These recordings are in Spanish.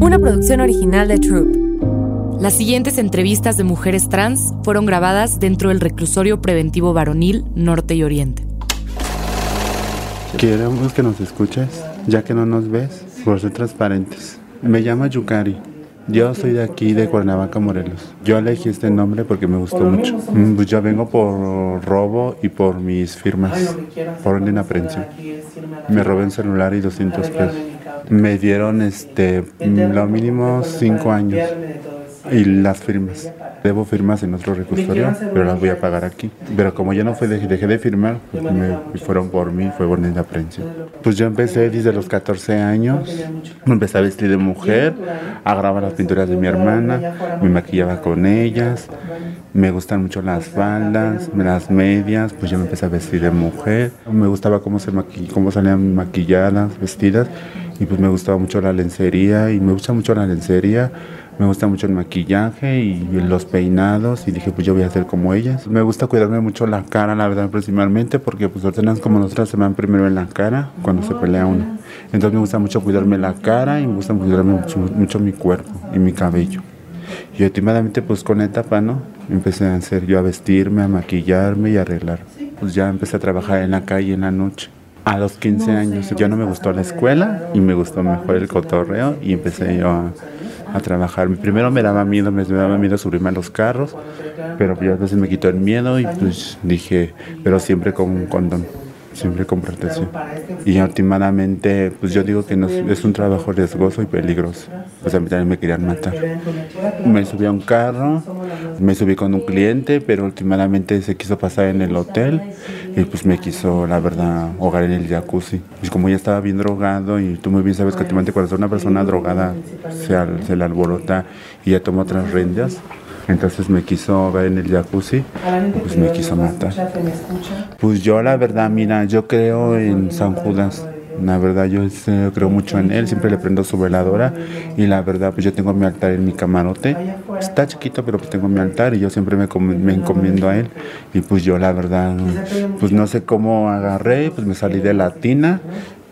una producción original de Troop. Las siguientes entrevistas de mujeres trans fueron grabadas dentro del reclusorio preventivo varonil Norte y Oriente. Queremos que nos escuches, ya que no nos ves, por ser transparentes. Me llamo Yukari. Yo soy de aquí, de Cuernavaca, Morelos. Yo elegí este nombre porque me gustó mucho. Mm, Pues yo vengo por robo y por mis firmas, por orden de aprehensión. Me robé un celular y 200 pesos. Me dieron este, lo mínimo 5 años y las firmas. Debo firmas en otro reclusorio, pero las voy a pagar aquí. Pero como ya no fue, dejé, dejé de firmar, pues me fueron por mí, fue orden de aprehensión. Pues yo empecé desde los 14 años, me empecé a vestir de mujer, a grabar las pinturas de mi hermana, me maquillaba con ellas, me gustan mucho las faldas, las medias, pues yo me empecé a vestir de mujer, me gustaba cómo, se cómo salían maquilladas, vestidas, y pues me gustaba mucho la lencería, y me gusta mucho la lencería, me gusta mucho el maquillaje y los peinados y dije pues yo voy a hacer como ellas. Me gusta cuidarme mucho la cara, la verdad principalmente porque pues ordenas como nosotras se van primero en la cara cuando se pelea uno. Entonces me gusta mucho cuidarme la cara y me gusta cuidarme mucho, mucho mi cuerpo y mi cabello. Y últimamente pues con etapa, ¿no? Empecé a hacer yo a vestirme, a maquillarme y a arreglar. Pues ya empecé a trabajar en la calle en la noche. A los 15 años ya no me gustó la escuela y me gustó mejor el cotorreo y empecé yo a, a trabajar. Primero me daba miedo, me daba miedo subirme a los carros, pero ya a veces me quitó el miedo y pues dije, pero siempre con un condón, siempre con protección. Y últimamente, pues yo digo que no, es un trabajo riesgoso y peligroso. Pues a mí también me querían matar. Me subí a un carro, me subí con un cliente, pero últimamente se quiso pasar en el hotel y pues me quiso, la verdad, ahogar en el jacuzzi. Y como ya estaba bien drogado y tú muy bien sabes que últimamente cuando una persona drogada se, al- se le alborota y ya toma otras rendas, entonces me quiso ahogar en el jacuzzi, pues me quiso matar. Pues yo la verdad, mira, yo creo en San Judas. La verdad, yo creo mucho en él, siempre le prendo su veladora. Y la verdad, pues yo tengo mi altar en mi camarote. Está chiquito, pero pues tengo mi altar y yo siempre me, me encomiendo a él. Y pues yo la verdad, pues no sé cómo agarré, pues me salí de la tina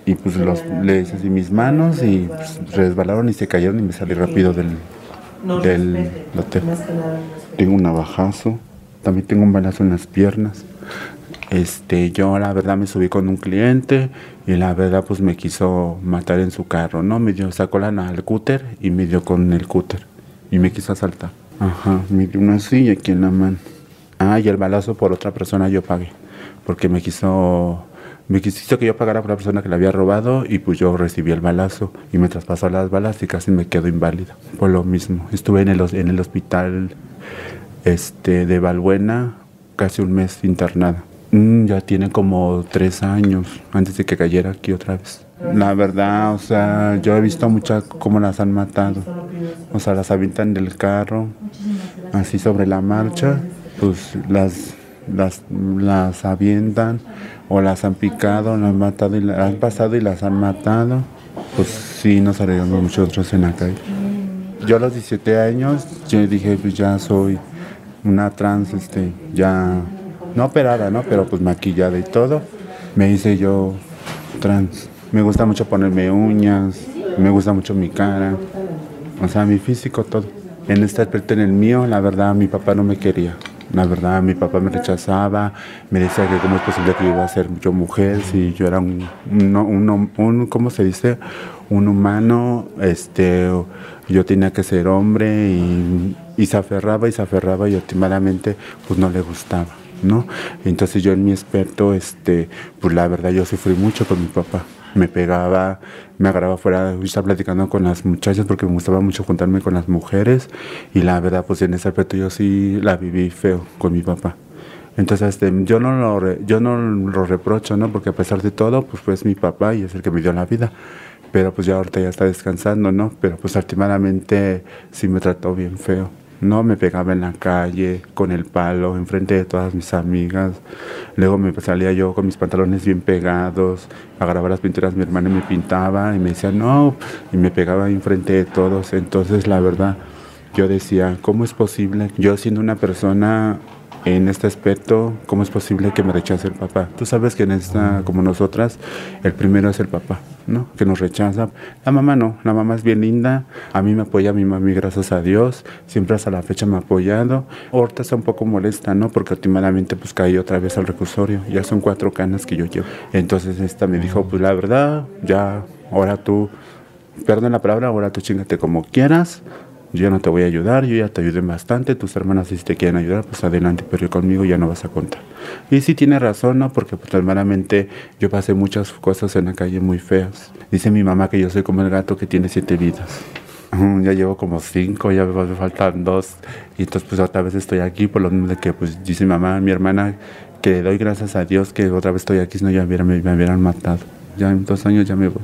y pues los, le hice así mis manos y pues, resbalaron y se cayeron y me salí rápido del, del hotel. Tengo un navajazo, también tengo un balazo en las piernas. Este, yo la verdad me subí con un cliente y la verdad pues me quiso matar en su carro, ¿no? Me dio, sacó la al cúter y me dio con el cúter y me quiso asaltar. Ajá, me dio una silla aquí en la mano. Ah, y el balazo por otra persona yo pagué, porque me quiso, me quiso que yo pagara por la persona que le había robado y pues yo recibí el balazo y me traspasó las balas y casi me quedo inválido. Por lo mismo, estuve en el, en el hospital este, de Valbuena casi un mes internada. Mm, ya tiene como tres años antes de que cayera aquí otra vez. La verdad, o sea, yo he visto muchas cómo las han matado. O sea, las avientan del carro, así sobre la marcha, pues las, las, las avientan o las han picado, las han matado y las han pasado y las han matado. Pues sí, nos arriesgamos muchos otros en la calle. Yo a los 17 años, yo dije, pues ya soy una trans, este, ya, no operada, ¿no? Pero pues maquillada y todo. Me hice yo trans. Me gusta mucho ponerme uñas, me gusta mucho mi cara, o sea, mi físico, todo. En este aspecto, en el mío, la verdad, mi papá no me quería. La verdad, mi papá me rechazaba, me decía que cómo es posible que yo iba a ser yo mujer si yo era un, un, un, ¿cómo se dice? Un humano, este, yo tenía que ser hombre y, y se aferraba y se aferraba y últimamente pues no le gustaba, ¿no? Entonces yo en mi experto, este, pues la verdad yo sufrí mucho con mi papá. Me pegaba, me agarraba fuera, estaba platicando con las muchachas porque me gustaba mucho juntarme con las mujeres y la verdad pues en ese aspecto yo sí la viví feo con mi papá. Entonces este, yo, no lo re- yo no lo reprocho, ¿no? Porque a pesar de todo pues fue mi papá y es el que me dio la vida. Pero pues ya ahorita ya está descansando, ¿no? Pero pues últimamente sí me trató bien feo. No me pegaba en la calle con el palo enfrente de todas mis amigas. Luego me salía yo con mis pantalones bien pegados, agarraba las pinturas mi hermana me pintaba y me decía no, y me pegaba enfrente de todos. Entonces la verdad, yo decía, ¿cómo es posible? Yo siendo una persona en este aspecto, ¿cómo es posible que me rechace el papá? Tú sabes que en esta, como nosotras, el primero es el papá, ¿no? Que nos rechaza. La mamá no, la mamá es bien linda, a mí me apoya mi mami, gracias a Dios, siempre hasta la fecha me ha apoyado. Ahorita está un poco molesta, ¿no? Porque últimamente pues caí otra vez al recursorio, ya son cuatro canas que yo llevo. Entonces esta me dijo, pues la verdad, ya, ahora tú, perdón la palabra, ahora tú chingate como quieras, yo no te voy a ayudar, yo ya te ayudé bastante, tus hermanas si te quieren ayudar, pues adelante, pero conmigo ya no vas a contar. Y sí tiene razón, ¿no? Porque pues hermanamente yo pasé muchas cosas en la calle muy feas. Dice mi mamá que yo soy como el gato que tiene siete vidas. Ya llevo como cinco, ya me faltan dos. Y entonces pues otra vez estoy aquí por lo mismo de que pues dice mi mamá, mi hermana, que le doy gracias a Dios que otra vez estoy aquí, si no ya me, me hubieran matado. Ya en dos años ya me voy.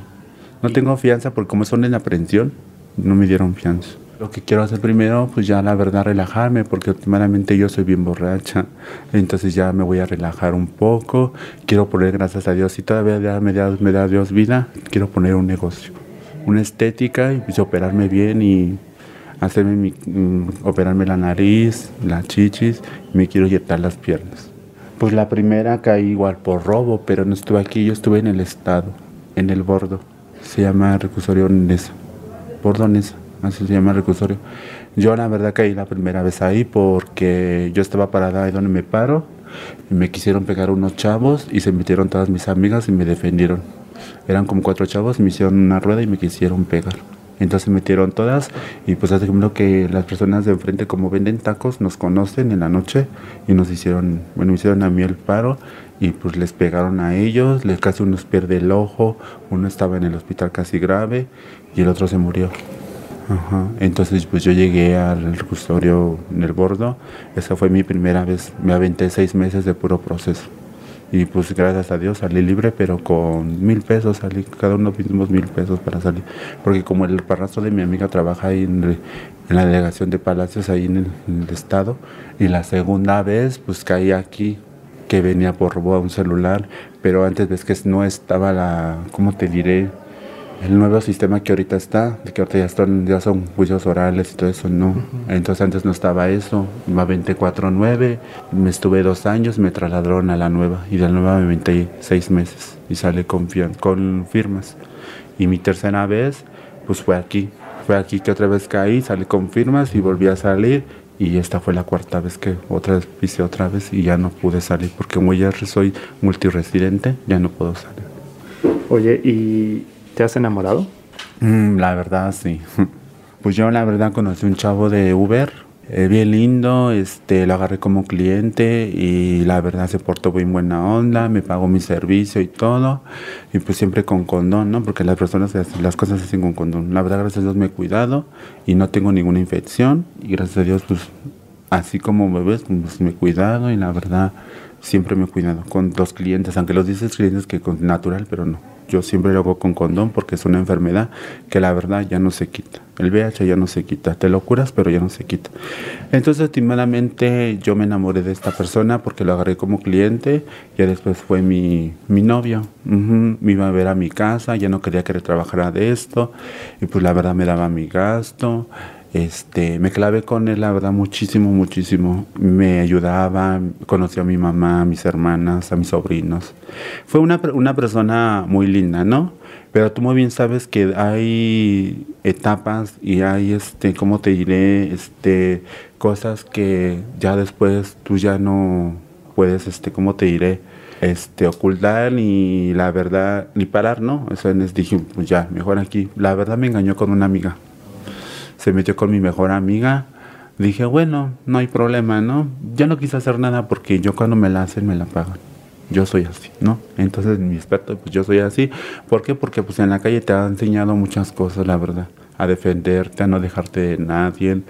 No tengo fianza porque como son en aprehensión, no me dieron fianza. Lo que quiero hacer primero, pues ya la verdad relajarme, porque últimamente yo soy bien borracha, entonces ya me voy a relajar un poco. Quiero poner, gracias a Dios, si todavía me da, Dios vida, quiero poner un negocio, una estética y pues operarme bien y hacerme mi, mm, operarme la nariz, las chichis, me quiero inyectar las piernas. Pues la primera caí igual por robo, pero no estuve aquí, yo estuve en el estado, en el bordo. Se llama recursorio Nesa, bordo Nesa así se llama el recursorio. Yo la verdad caí la primera vez ahí porque yo estaba parada ahí donde me paro y me quisieron pegar unos chavos y se metieron todas mis amigas y me defendieron. Eran como cuatro chavos, me hicieron una rueda y me quisieron pegar. Entonces metieron todas y pues hace como que las personas de enfrente como venden tacos nos conocen en la noche y nos hicieron, bueno, me hicieron a mí el paro y pues les pegaron a ellos, les casi uno pierde el ojo, uno estaba en el hospital casi grave y el otro se murió. Ajá. Entonces, pues yo llegué al custodio en el bordo. Esa fue mi primera vez. Me aventé seis meses de puro proceso. Y pues gracias a Dios salí libre, pero con mil pesos salí. Cada uno pedimos mil pesos para salir. Porque como el parrazo de mi amiga trabaja ahí en, la delegación de Palacios, ahí en el, estado. Y la segunda vez, pues caí aquí que venía por robo a un celular, pero antes ves que no estaba la, ¿cómo te diré? El nuevo sistema que ahorita está, de que ahorita ya, están, ya son juicios orales y todo eso, no. Entonces antes no estaba eso, me aventé 4-9, me estuve dos años, me trasladaron a la nueva y de la nueva me aventé seis meses y sale con, con firmas. Y mi tercera vez, pues fue aquí, fue aquí que otra vez caí, salí con firmas y volví a salir y esta fue la cuarta vez que otra vez pisé otra vez y ya no pude salir porque como ya soy multiresidente, ya no puedo salir. Oye, ¿y ¿Te has enamorado? Mm, la verdad, sí. Pues yo la verdad conocí un chavo de Uber, eh, bien lindo, este, lo agarré como cliente y la verdad se portó bien buena onda, me pagó mi servicio y todo, y pues siempre con condón, ¿no? Porque las personas las cosas se hacen con condón. La verdad, gracias a Dios me he cuidado y no tengo ninguna infección y gracias a Dios, pues así como ves, pues me he cuidado y la verdad siempre me he cuidado con los clientes, aunque los dices clientes que con natural, pero no. Yo siempre lo hago con condón porque es una enfermedad que la verdad ya no se quita. El VIH ya no se quita. Te lo curas, pero ya no se quita. Entonces, últimamente yo me enamoré de esta persona porque lo agarré como cliente. y después fue mi, mi novio. Me iba a ver a mi casa. Ya no quería que le trabajara de esto. Y pues la verdad me daba mi gasto. Este, me clavé con él, la verdad, muchísimo, muchísimo. Me ayudaba, conoció a mi mamá, a mis hermanas, a mis sobrinos. Fue una, una persona muy linda, ¿no? Pero tú muy bien sabes que hay etapas y hay, este, ¿cómo te diré? Este, cosas que ya después tú ya no puedes, este, ¿cómo te diré? Este, ocultar ni la verdad, ni parar, ¿no? Eso dije, pues ya, mejor aquí. La verdad me engañó con una amiga se metió con mi mejor amiga. Dije, bueno, no hay problema, ¿no? Yo no quise hacer nada porque yo cuando me la hacen me la pagan. Yo soy así, ¿no? Entonces mi experto, pues yo soy así. ¿Por qué? Porque pues en la calle te ha enseñado muchas cosas, la verdad. A defenderte, a no dejarte de nadie.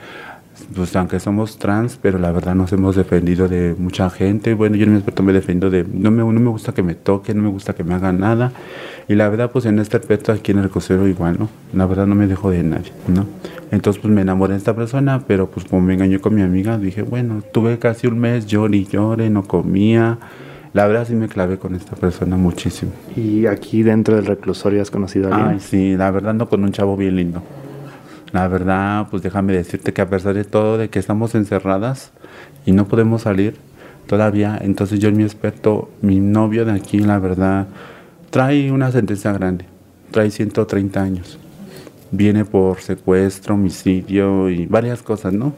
Pues aunque somos trans, pero la verdad nos hemos defendido de mucha gente. Bueno, yo en mi experto me defiendo de, no me, no me gusta que me toquen, no me gusta que me hagan nada. Y la verdad, pues en este aspecto aquí en el crucero igual, ¿no? La verdad no me dejo de nadie, ¿no? Entonces pues me enamoré de esta persona, pero pues como me engañó con mi amiga, dije, bueno, tuve casi un mes, lloré y lloré, no comía. La verdad sí me clavé con esta persona muchísimo. ¿Y aquí dentro del reclusorio has conocido a alguien? Ay, sí, la verdad no con un chavo bien lindo. La verdad, pues déjame decirte que a pesar de todo, de que estamos encerradas y no podemos salir, todavía. Entonces yo mi experto, mi novio de aquí, la verdad, trae una sentencia grande, trae 130 años. Viene por secuestro, homicidio y varias cosas, ¿no?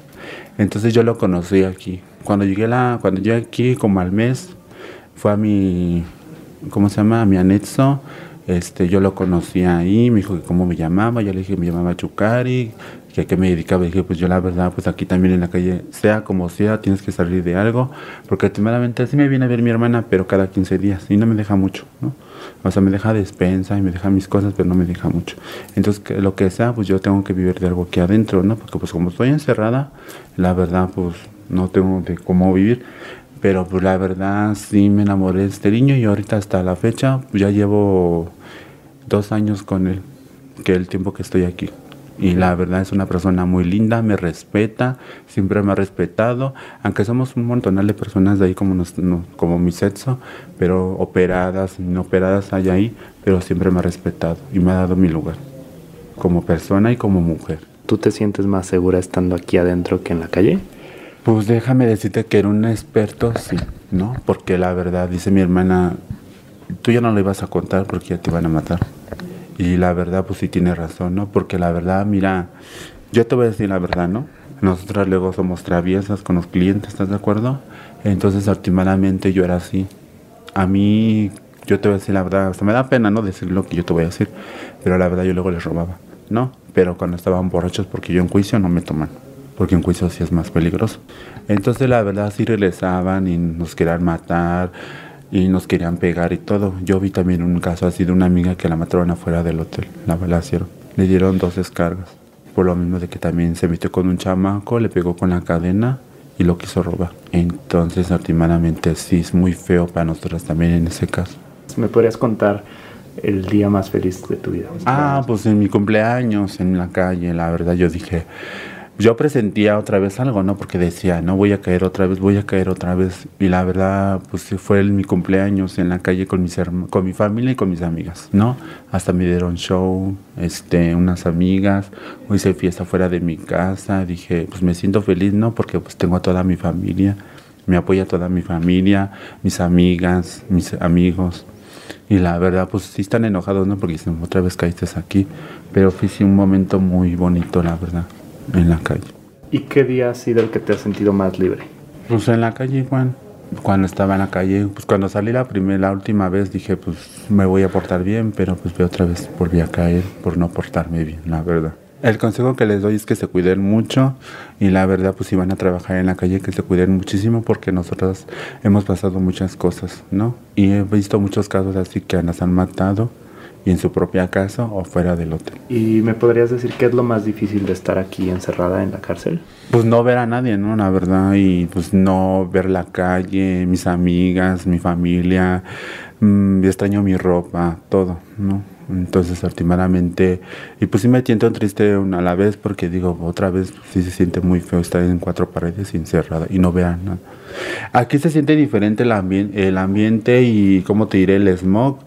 Entonces yo lo conocí aquí. Cuando llegué, la, cuando llegué aquí, como al mes, fue a mi, ¿cómo se llama? A mi anexo. Este, yo lo conocí ahí, me dijo que cómo me llamaba, yo le dije que me llamaba Chucari, que a qué me dedicaba, dije, pues yo la verdad, pues aquí también en la calle, sea como sea, tienes que salir de algo, porque últimamente sí me viene a ver mi hermana, pero cada 15 días, y no me deja mucho, ¿no? O sea, me deja despensa y me deja mis cosas, pero no me deja mucho. Entonces, que lo que sea, pues yo tengo que vivir de algo aquí adentro, ¿no? Porque pues como estoy encerrada, la verdad, pues no tengo de cómo vivir. Pero pues la verdad sí me enamoré de este niño y ahorita hasta la fecha pues, ya llevo dos años con él, que el tiempo que estoy aquí. Y la verdad es una persona muy linda, me respeta, siempre me ha respetado, aunque somos un montón de personas de ahí como, como mi sexo, pero operadas, no operadas hay ahí, pero siempre me ha respetado y me ha dado mi lugar, como persona y como mujer. ¿Tú te sientes más segura estando aquí adentro que en la calle? Pues déjame decirte que era un experto, sí, ¿no? Porque la verdad, dice mi hermana, tú ya no le ibas a contar porque ya te iban a matar. Y la verdad, pues sí tiene razón, ¿no? Porque la verdad, mira, yo te voy a decir la verdad, ¿no? Nosotras luego somos traviesas con los clientes, ¿estás de acuerdo? Entonces, últimamente yo era así. A mí, yo te voy a decir la verdad, o me da pena, ¿no? Decir lo que yo te voy a decir, pero la verdad yo luego les robaba, ¿no? Pero cuando estaban borrachos, porque yo en juicio no me toman, porque en juicio sí es más peligroso. Entonces, la verdad, sí regresaban y nos querían matar y nos querían pegar y todo. Yo vi también un caso así de una amiga que la mataron afuera del hotel, la balacieron. Le dieron dos descargas, por lo mismo de que también se metió con un chamaco, le pegó con la cadena y lo quiso robar. Entonces, últimamente sí es muy feo para nosotros también en ese caso. ¿Me podrías contar el día más feliz de tu vida? Ah, pues en mi cumpleaños, en la calle, la verdad yo dije, yo presentía otra vez algo, ¿no? Porque decía, no voy a caer otra vez, voy a caer otra vez. Y la verdad, pues fue mi cumpleaños en la calle con, mis con mi familia y con mis amigas, ¿no? Hasta me dieron show, este, unas amigas, hice fiesta fuera de mi casa. Dije, pues me siento feliz, ¿no? Porque pues tengo a toda mi familia, me apoya toda mi familia, mis amigas, mis amigos. Y la verdad, pues sí están enojados, ¿no? Porque dicen, otra vez caíste aquí. Pero fue un momento muy bonito, la verdad en la calle. ¿Y qué día ha sido el que te has sentido más libre? Pues en la calle, Juan. Cuando estaba en la calle, pues cuando salí la primera, la última vez dije, pues me voy a portar bien, pero pues otra vez volví a caer por no portarme bien, la verdad. El consejo que les doy es que se cuiden mucho y la verdad pues si van a trabajar en la calle que se cuiden muchísimo porque nosotros hemos pasado muchas cosas, ¿no? Y he visto muchos casos así que nos han matado y en su propia casa o fuera del hotel. ¿Y me podrías decir qué es lo más difícil de estar aquí encerrada en la cárcel? Pues no ver a nadie, ¿no? La verdad, y pues no ver la calle, mis amigas, mi familia, mmm, extraño mi ropa, todo, ¿no? Entonces, últimamente, y pues sí me siento triste a la vez porque digo, otra vez sí se siente muy feo estar en cuatro paredes encerrada y no vean nada. Aquí se siente diferente el, ambiente el ambiente y, ¿cómo te diré? El smog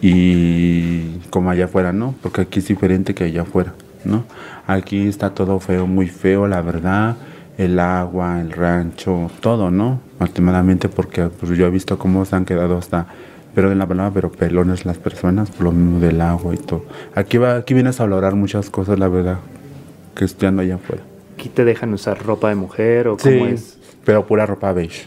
y como allá afuera, ¿no? Porque aquí es diferente que allá afuera, ¿no? Aquí está todo feo, muy feo, la verdad, el agua, el rancho, todo, ¿no? Últimamente porque pues, yo he visto cómo se han quedado hasta, pero de la palabra, pero pelones las personas, por lo mismo del agua y todo. Aquí, va, aquí vienes a valorar muchas cosas, la verdad, que estando allá afuera. ¿Aquí te dejan usar ropa de mujer o cómo sí, es? pero pura ropa beige.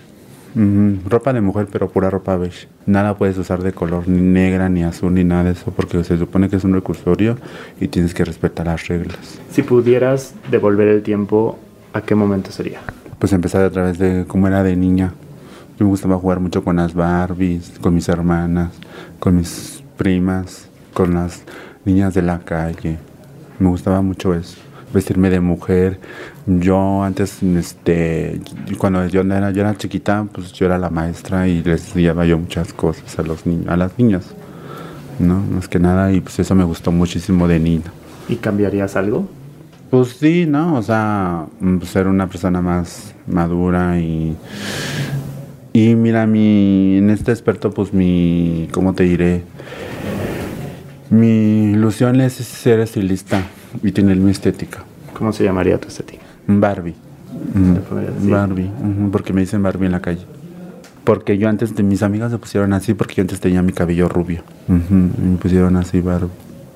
Ropa de mujer, pero pura ropa beige. Nada puedes usar de color ni negra, ni azul, ni nada de eso, porque se supone que es un recursorio y tienes que respetar las reglas. Si pudieras devolver el tiempo, ¿a qué momento sería? Pues empezar a través de cómo era de niña. Yo me gustaba jugar mucho con las Barbies, con mis hermanas, con mis primas, con las niñas de la calle. Me gustaba mucho eso vestirme de mujer. Yo antes, este, cuando yo era, yo era chiquita, pues yo era la maestra y les enseñaba yo muchas cosas a los niños, a las niñas, ¿no? Más que nada, y pues eso me gustó muchísimo de niña. ¿Y cambiarías algo? Pues sí, ¿no? O sea, mm, ser una persona más madura y... Y mira, mi, en este experto, pues mi, ¿cómo te diré? Mi ilusión es ser estilista y tener mi estética. ¿Cómo se llamaría tu estética? Barbie. Barbie, porque me dicen Barbie en la calle. Porque yo antes de mis amigas me pusieron así porque yo antes tenía mi cabello rubio. Y me pusieron así barba.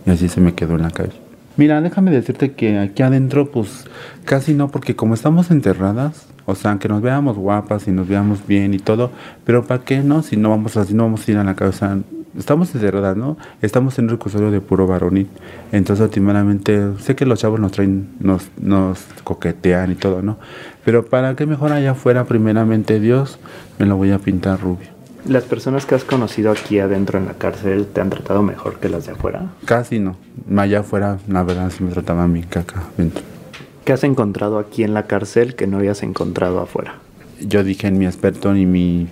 Y así se me quedó en la calle. Mira, déjame decirte que aquí adentro, pues casi no, porque como estamos enterradas, o sea, aunque nos veamos guapas y nos veamos bien y todo, pero ¿para qué no? Si no vamos así, no vamos a ir a la cabeza. Estamos encerradas, ¿no? Estamos en un reclusorio de puro varonil. Entonces, últimamente, sé que los chavos nos traen, nos, nos coquetean y todo, ¿no? Pero ¿para qué mejor allá afuera, primeramente Dios, me lo voy a pintar rubio? ¿Las personas que has conocido aquí adentro en la cárcel te han tratado mejor que las de afuera? Casi no. Allá afuera, la verdad, sí me trataban bien caca dentro. ¿Qué has encontrado aquí en la cárcel que no habías encontrado afuera? yo dije en mi experto y mi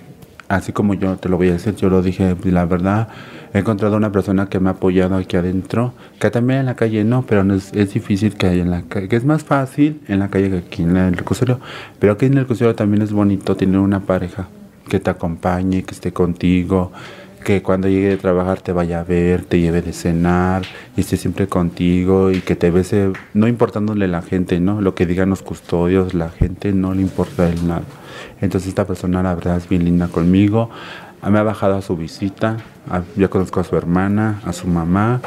así como yo te lo voy a decir yo lo dije la verdad he encontrado una persona que me ha apoyado aquí adentro que también en la calle no pero es, difícil que hay en la calle que es más fácil en la calle que aquí en el reclusorio pero aquí en el reclusorio también es bonito tener una pareja que te acompañe que esté contigo que cuando llegue de trabajar te vaya a ver, te lleve de cenar y esté siempre contigo y que te bese, no importándole la gente, ¿no? Lo que digan los custodios, la gente no le importa él nada. Entonces esta persona la verdad es bien linda conmigo, Ah, me ha bajado a su visita, a- ya conozco a su hermana, a su mamá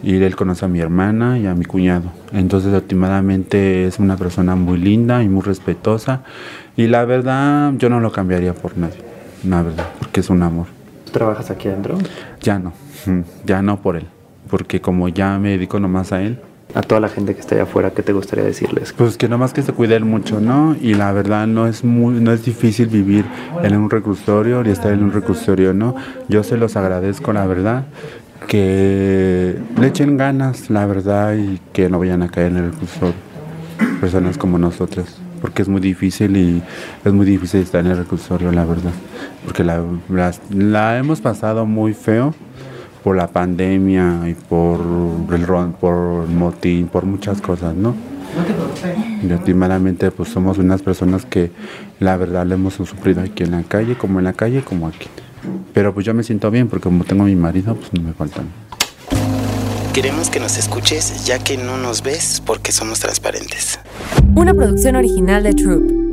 y él conoce a mi hermana y a mi cuñado. Entonces últimamente es una persona muy linda y muy respetuosa y la verdad yo no lo cambiaría por nadie, la verdad, porque es un amor. ¿Tú trabajas aquí adentro? Ya no, ya no por él, porque como ya me dedico nomás a él, A toda la gente que está allá afuera, ¿qué te gustaría decirles? pues que nomás que se cuide él mucho, ¿no? Y la verdad no es muy, no es difícil vivir en un reclusorio y estar en un reclusorio, ¿no? Yo se los agradezco, la verdad, que le echen ganas, la verdad, y que no vayan a caer en el reclusorio. Personas como nosotras, porque es muy difícil y es muy difícil estar en el reclusorio, la verdad. Porque la hemos pasado muy feo por la pandemia y por el ron- por el motín, por muchas cosas, ¿no? Y últimamente pues somos unas personas que la verdad le hemos sufrido aquí en la calle, como en la calle, como aquí. Pero pues yo me siento bien porque como tengo a mi marido, pues no me faltan. Queremos que nos escuches ya que no nos ves porque somos transparentes. Una producción original de Troop.